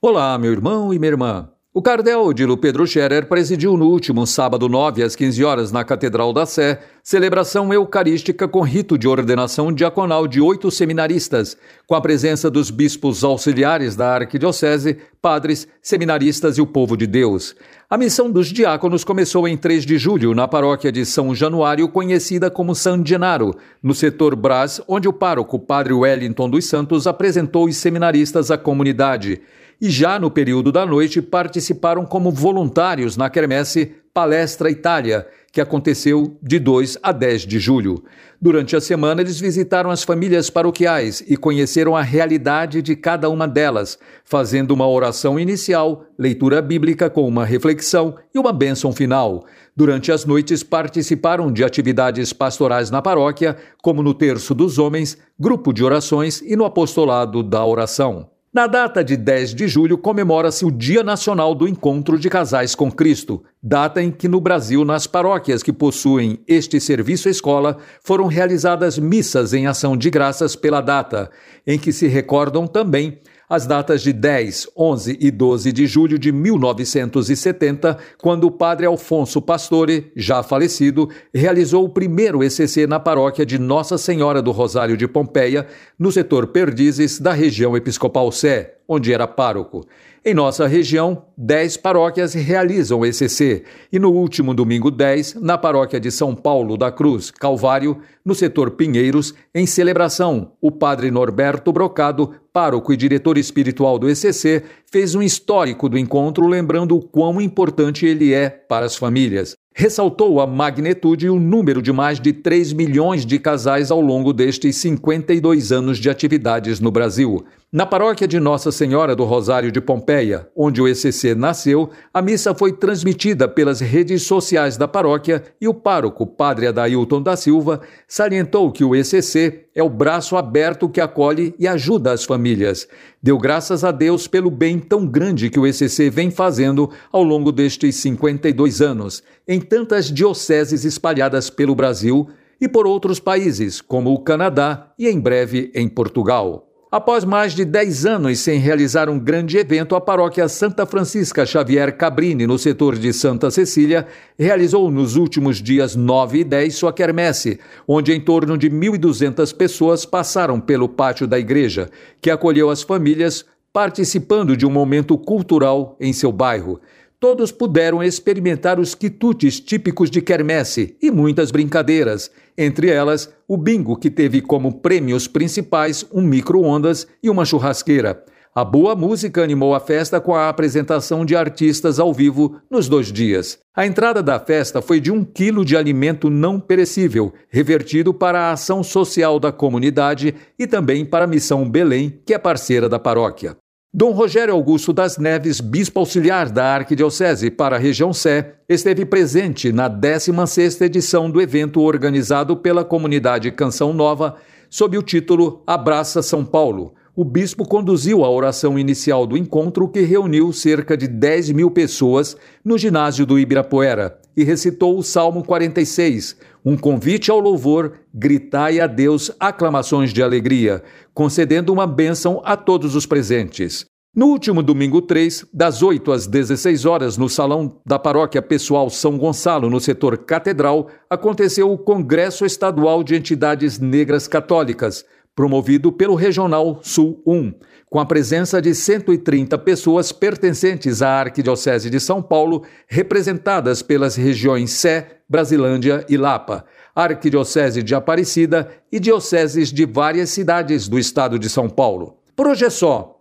Olá, meu irmão e minha irmã. O cardeal Odilo Pedro Scherer presidiu no último sábado 9 às 15 horas na Catedral da Sé celebração eucarística com rito de ordenação diaconal de oito seminaristas, com a presença dos bispos auxiliares da arquidiocese, padres, seminaristas e o povo de Deus. A missão dos diáconos começou em 3 de julho na paróquia de São Januário, conhecida como San Genaro, no setor Brás, onde o pároco Padre Wellington dos Santos apresentou os seminaristas à comunidade e já no período da noite participaram como voluntários na quermesse Palestra Itália, que aconteceu de 2 a 10 de julho. Durante a semana, eles visitaram as famílias paroquiais e conheceram a realidade de cada uma delas, fazendo uma oração inicial, leitura bíblica com uma reflexão e uma bênção final. Durante as noites, participaram de atividades pastorais na paróquia, como no Terço dos Homens, grupo de orações e no apostolado da oração. Na data de 10 de julho comemora-se o Dia Nacional do Encontro de Casais com Cristo, data em que no Brasil, nas paróquias que possuem este serviço escola, foram realizadas missas em ação de graças pela data, em que se recordam também as datas de 10, 11 e 12 de julho de 1970, quando o padre Alfonso Pastore, já falecido, realizou o primeiro ECC na paróquia de Nossa Senhora do Rosário de Pompeia, no setor Perdizes da região episcopal Sé, onde era pároco. Em nossa região, 10 paróquias realizam ECC e no último domingo 10, na paróquia de São Paulo da Cruz, Calvário, no setor Pinheiros, em celebração, o padre Norberto Brocado, pároco e diretor espiritual do ECC, fez um histórico do encontro lembrando o quão importante ele é para as famílias ressaltou a magnitude e o número de mais de 3 milhões de casais ao longo destes 52 anos de atividades no Brasil. Na paróquia de Nossa Senhora do Rosário de Pompeia, onde o ECC nasceu, a missa foi transmitida pelas redes sociais da paróquia e o pároco, padre Adailton da Silva, salientou que o ECC é o braço aberto que acolhe e ajuda as famílias. Deu graças a Deus pelo bem tão grande que o ECC vem fazendo ao longo destes 52 anos, em tantas dioceses espalhadas pelo Brasil e por outros países, como o Canadá e em breve em Portugal. Após mais de 10 anos sem realizar um grande evento, a paróquia Santa Francisca Xavier Cabrini, no setor de Santa Cecília, realizou nos últimos dias 9 e 10 sua quermesse, onde em torno de 1.200 pessoas passaram pelo pátio da igreja, que acolheu as famílias participando de um momento cultural em seu bairro todos puderam experimentar os quitutes típicos de quermesse e muitas brincadeiras, entre elas o bingo, que teve como prêmios principais um micro-ondas e uma churrasqueira. A boa música animou a festa com a apresentação de artistas ao vivo nos dois dias. A entrada da festa foi de um quilo de alimento não perecível, revertido para a ação social da comunidade e também para a Missão Belém, que é parceira da paróquia. Dom Rogério Augusto das Neves, bispo auxiliar da Arquidiocese para a região Sé, esteve presente na 16ª edição do evento organizado pela comunidade Canção Nova, sob o título Abraça São Paulo. O bispo conduziu a oração inicial do encontro que reuniu cerca de 10 mil pessoas no ginásio do Ibirapuera e recitou o Salmo 46, um convite ao louvor, gritai a Deus aclamações de alegria, concedendo uma bênção a todos os presentes. No último domingo 3, das 8 às 16 horas, no salão da Paróquia Pessoal São Gonçalo, no setor Catedral, aconteceu o Congresso Estadual de Entidades Negras Católicas, promovido pelo Regional Sul 1, com a presença de 130 pessoas pertencentes à Arquidiocese de São Paulo, representadas pelas regiões Sé, Brasilândia e Lapa, Arquidiocese de Aparecida e dioceses de várias cidades do estado de São Paulo. Por hoje é só.